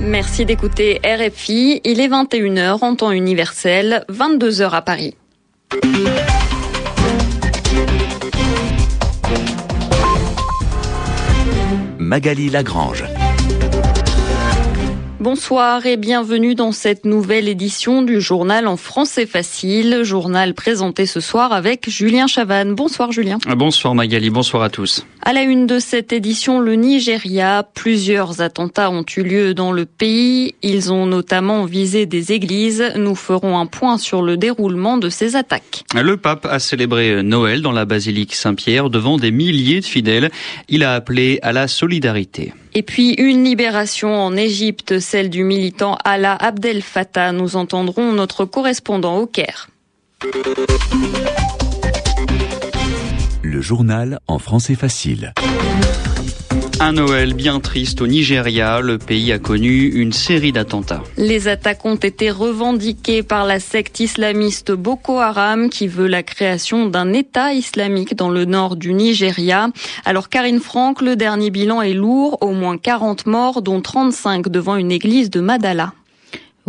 Merci d'écouter RFI. Il est 21h en temps universel, 22h à Paris. Magali Lagrange. Bonsoir et bienvenue dans cette nouvelle édition du journal en français facile, journal présenté ce soir avec Julien Chavanne. Bonsoir Julien. Bonsoir Magali, bonsoir à tous. À la une de cette édition, le Nigeria, plusieurs attentats ont eu lieu dans le pays. Ils ont notamment visé des églises. Nous ferons un point sur le déroulement de ces attaques. Le pape a célébré Noël dans la basilique Saint-Pierre devant des milliers de fidèles. Il a appelé à la solidarité. Et puis une libération en Égypte, celle du militant Allah Abdel Fattah. Nous entendrons notre correspondant au Caire. Le journal en français facile. Un Noël bien triste au Nigeria, le pays a connu une série d'attentats. Les attaques ont été revendiquées par la secte islamiste Boko Haram qui veut la création d'un État islamique dans le nord du Nigeria. Alors Karine Franck, le dernier bilan est lourd, au moins 40 morts dont 35 devant une église de Madala.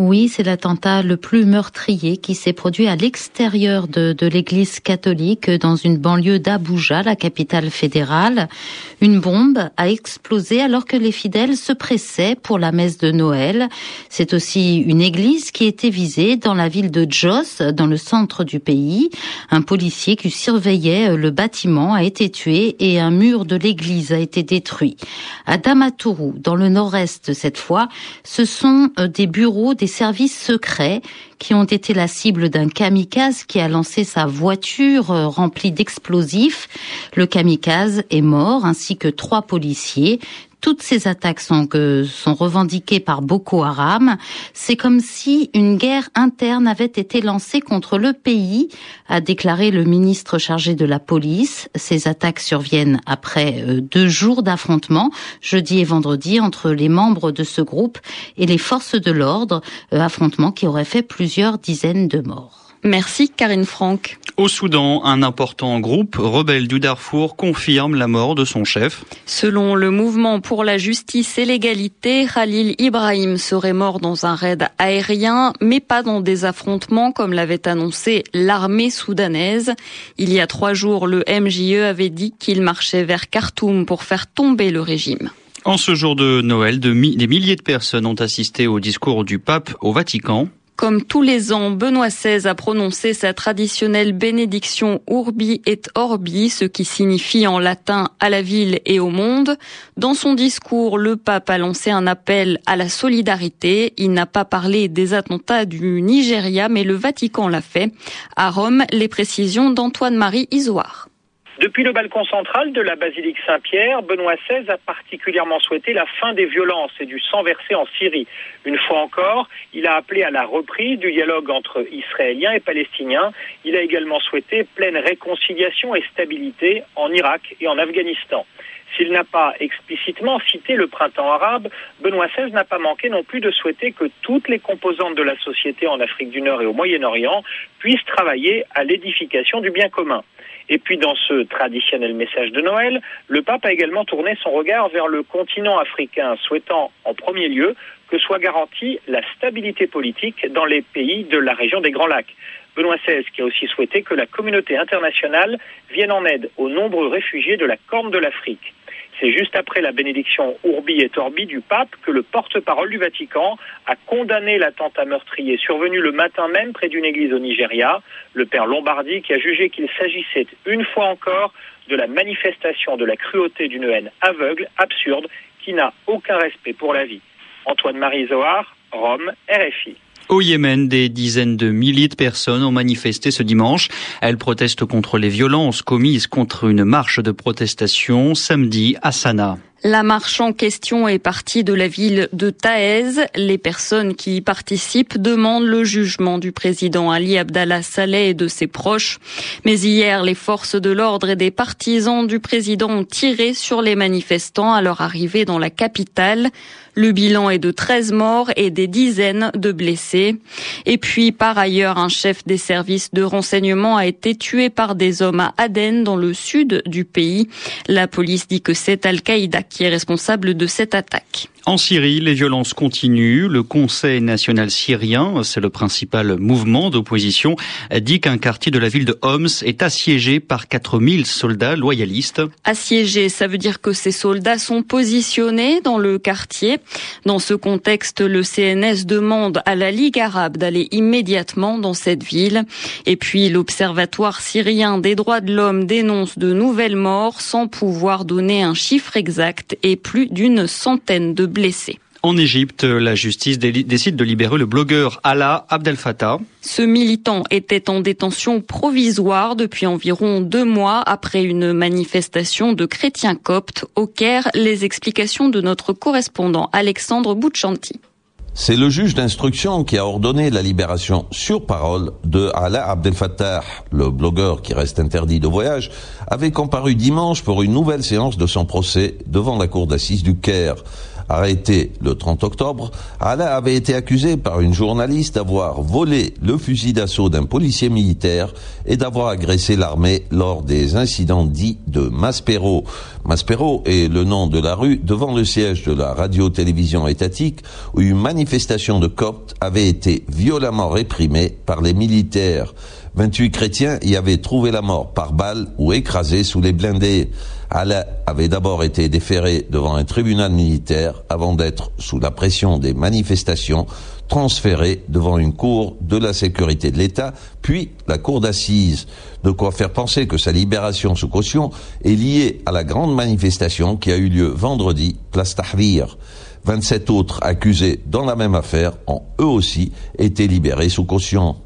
Oui, c'est l'attentat le plus meurtrier qui s'est produit à l'extérieur de, de l'église catholique dans une banlieue d'Abuja, la capitale fédérale. Une bombe a explosé alors que les fidèles se pressaient pour la messe de Noël. C'est aussi une église qui était visée dans la ville de Jos, dans le centre du pays. Un policier qui surveillait le bâtiment a été tué et un mur de l'église a été détruit. À Damaturu, dans le nord-est cette fois, ce sont euh, des bureaux des services secrets qui ont été la cible d'un kamikaze qui a lancé sa voiture euh, remplie d'explosifs. Le kamikaze est mort ainsi que trois policiers. Toutes ces attaques sont, revendiquées par Boko Haram. C'est comme si une guerre interne avait été lancée contre le pays, a déclaré le ministre chargé de la police. Ces attaques surviennent après euh, deux jours d'affrontements, jeudi et vendredi, entre les membres de ce groupe et les forces de l'ordre, euh, affrontements qui auraient fait plusieurs dizaines de morts. Merci Karine Franck. Au Soudan, un important groupe rebelle du Darfour confirme la mort de son chef. Selon le mouvement pour la justice et l'égalité, Khalil Ibrahim serait mort dans un raid aérien, mais pas dans des affrontements comme l'avait annoncé l'armée soudanaise. Il y a trois jours, le MJE avait dit qu'il marchait vers Khartoum pour faire tomber le régime. En ce jour de Noël, de mi des milliers de personnes ont assisté au discours du pape au Vatican. Comme tous les ans, Benoît XVI a prononcé sa traditionnelle bénédiction Urbi et Orbi, ce qui signifie en latin à la ville et au monde. Dans son discours, le pape a lancé un appel à la solidarité. Il n'a pas parlé des attentats du Nigeria, mais le Vatican l'a fait. À Rome, les précisions d'Antoine-Marie Isoire. Depuis le balcon central de la basilique Saint-Pierre, Benoît XVI a particulièrement souhaité la fin des violences et du sang versé en Syrie. Une fois encore, il a appelé à la reprise du dialogue entre Israéliens et Palestiniens. Il a également souhaité pleine réconciliation et stabilité en Irak et en Afghanistan. S'il n'a pas explicitement cité le printemps arabe, Benoît XVI n'a pas manqué non plus de souhaiter que toutes les composantes de la société en Afrique du Nord et au Moyen-Orient puissent travailler à l'édification du bien commun. Et puis dans ce traditionnel message de Noël, le pape a également tourné son regard vers le continent africain, souhaitant en premier lieu que soit garantie la stabilité politique dans les pays de la région des Grands Lacs. Benoît XVI qui a aussi souhaité que la communauté internationale vienne en aide aux nombreux réfugiés de la Corne de l'Afrique. C'est juste après la bénédiction Urbi et Orbi du pape que le porte-parole du Vatican a condamné l'attentat meurtrier survenu le matin même près d'une église au Nigeria, le père Lombardi qui a jugé qu'il s'agissait une fois encore de la manifestation de la cruauté d'une haine aveugle, absurde, qui n'a aucun respect pour la vie. Antoine-Marie Zohar, Rome, RFI. Au Yémen, des dizaines de milliers de personnes ont manifesté ce dimanche. Elles protestent contre les violences commises contre une marche de protestation samedi à Sanaa. La marche en question est partie de la ville de Taez. Les personnes qui y participent demandent le jugement du président Ali Abdallah Saleh et de ses proches. Mais hier, les forces de l'ordre et des partisans du président ont tiré sur les manifestants à leur arrivée dans la capitale. Le bilan est de 13 morts et des dizaines de blessés. Et puis, par ailleurs, un chef des services de renseignement a été tué par des hommes à Aden, dans le sud du pays. La police dit que c'est Al-Qaïda qui est responsable de cette attaque. En Syrie, les violences continuent. Le Conseil national syrien, c'est le principal mouvement d'opposition, dit qu'un quartier de la ville de Homs est assiégé par 4000 soldats loyalistes. Assiégé, ça veut dire que ces soldats sont positionnés dans le quartier. Dans ce contexte, le CNS demande à la Ligue arabe d'aller immédiatement dans cette ville. Et puis, l'Observatoire syrien des droits de l'homme dénonce de nouvelles morts sans pouvoir donner un chiffre exact et plus d'une centaine de en Égypte, la justice décide de libérer le blogueur Alaa Abdel Fattah. Ce militant était en détention provisoire depuis environ deux mois après une manifestation de chrétiens coptes au Caire. Les explications de notre correspondant Alexandre Bouchanti. C'est le juge d'instruction qui a ordonné la libération sur parole de Alaa Abdel Fattah. Le blogueur qui reste interdit de voyage avait comparu dimanche pour une nouvelle séance de son procès devant la cour d'assises du Caire. Arrêté le 30 octobre, Alaa avait été accusé par une journaliste d'avoir volé le fusil d'assaut d'un policier militaire et d'avoir agressé l'armée lors des incidents dits de Maspero. Maspero est le nom de la rue devant le siège de la radio-télévision étatique où une manifestation de Coptes avait été violemment réprimée par les militaires. 28 chrétiens y avaient trouvé la mort par balle ou écrasés sous les blindés. Alain avait d'abord été déféré devant un tribunal militaire avant d'être, sous la pression des manifestations, transféré devant une cour de la sécurité de l'État, puis la cour d'assises. De quoi faire penser que sa libération sous caution est liée à la grande manifestation qui a eu lieu vendredi, place Tahrir. 27 autres accusés dans la même affaire ont eux aussi été libérés sous caution.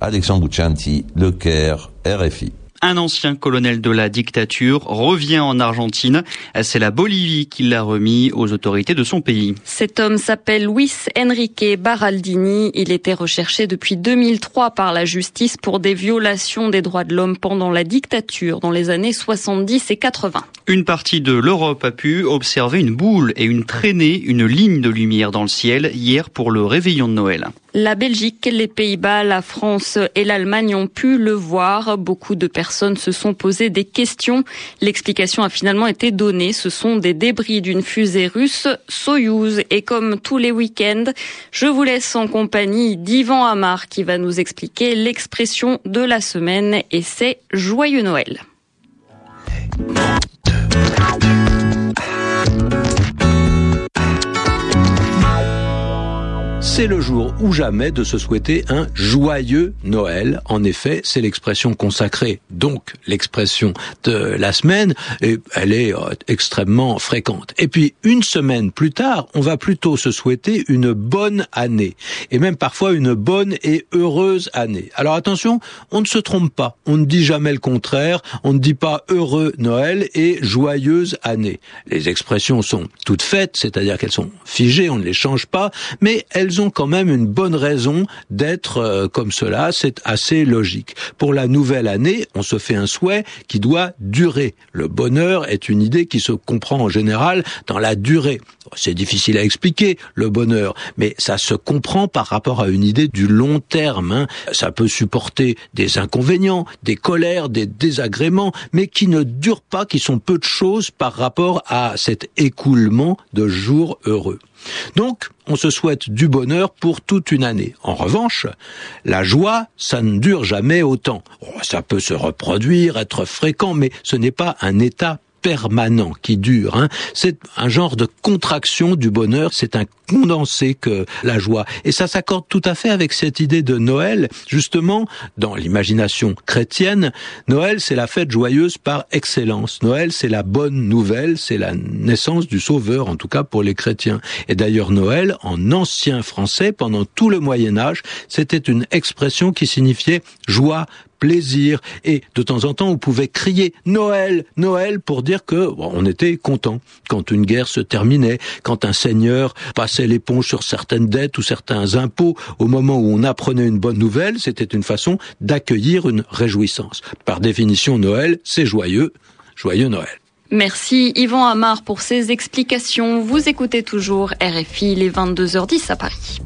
Alexandre Bouchanti, Le Caire, RFI un ancien colonel de la dictature, revient en Argentine. C'est la Bolivie qui l'a remis aux autorités de son pays. Cet homme s'appelle Luis Enrique Baraldini. Il était recherché depuis 2003 par la justice pour des violations des droits de l'homme pendant la dictature dans les années 70 et 80. Une partie de l'Europe a pu observer une boule et une traînée, une ligne de lumière dans le ciel hier pour le réveillon de Noël. La Belgique, les Pays-Bas, la France et l'Allemagne ont pu le voir. Beaucoup de personnes se sont posées des questions. L'explication a finalement été donnée. Ce sont des débris d'une fusée russe Soyouz. Et comme tous les week-ends, je vous laisse en compagnie d'Ivan Amar qui va nous expliquer l'expression de la semaine et c'est Joyeux Noël. C'est le jour ou jamais de se souhaiter un joyeux Noël. En effet, c'est l'expression consacrée, donc l'expression de la semaine, et elle est euh, extrêmement fréquente. Et puis, une semaine plus tard, on va plutôt se souhaiter une bonne année, et même parfois une bonne et heureuse année. Alors attention, on ne se trompe pas, on ne dit jamais le contraire, on ne dit pas heureux Noël et joyeuse année. Les expressions sont toutes faites, c'est-à-dire qu'elles sont figées, on ne les change pas, mais elles ont quand même une bonne raison d'être euh, comme cela, c'est assez logique. Pour la nouvelle année, on se fait un souhait qui doit durer. Le bonheur est une idée qui se comprend en général dans la durée. C'est difficile à expliquer, le bonheur, mais ça se comprend par rapport à une idée du long terme. Hein. Ça peut supporter des inconvénients, des colères, des désagréments, mais qui ne durent pas, qui sont peu de choses par rapport à cet écoulement de jours heureux. Donc, on se souhaite du bonheur pour toute une année. En revanche, la joie, ça ne dure jamais autant. Oh, ça peut se reproduire, être fréquent, mais ce n'est pas un état permanent qui dure. Hein. C'est un genre de contraction du bonheur, c'est un condensé que la joie. Et ça s'accorde tout à fait avec cette idée de Noël. Justement, dans l'imagination chrétienne, Noël, c'est la fête joyeuse par excellence. Noël, c'est la bonne nouvelle, c'est la naissance du Sauveur, en tout cas pour les chrétiens. Et d'ailleurs, Noël, en ancien français, pendant tout le Moyen Âge, c'était une expression qui signifiait joie, plaisir et de temps en temps on pouvait crier Noël, Noël pour dire que on était content quand une guerre se terminait, quand un seigneur passait l'éponge sur certaines dettes ou certains impôts, au moment où on apprenait une bonne nouvelle, c'était une façon d'accueillir une réjouissance. Par définition, Noël, c'est joyeux, joyeux Noël. Merci Yvan Amar pour ces explications. Vous écoutez toujours RFI les 22h10 à Paris.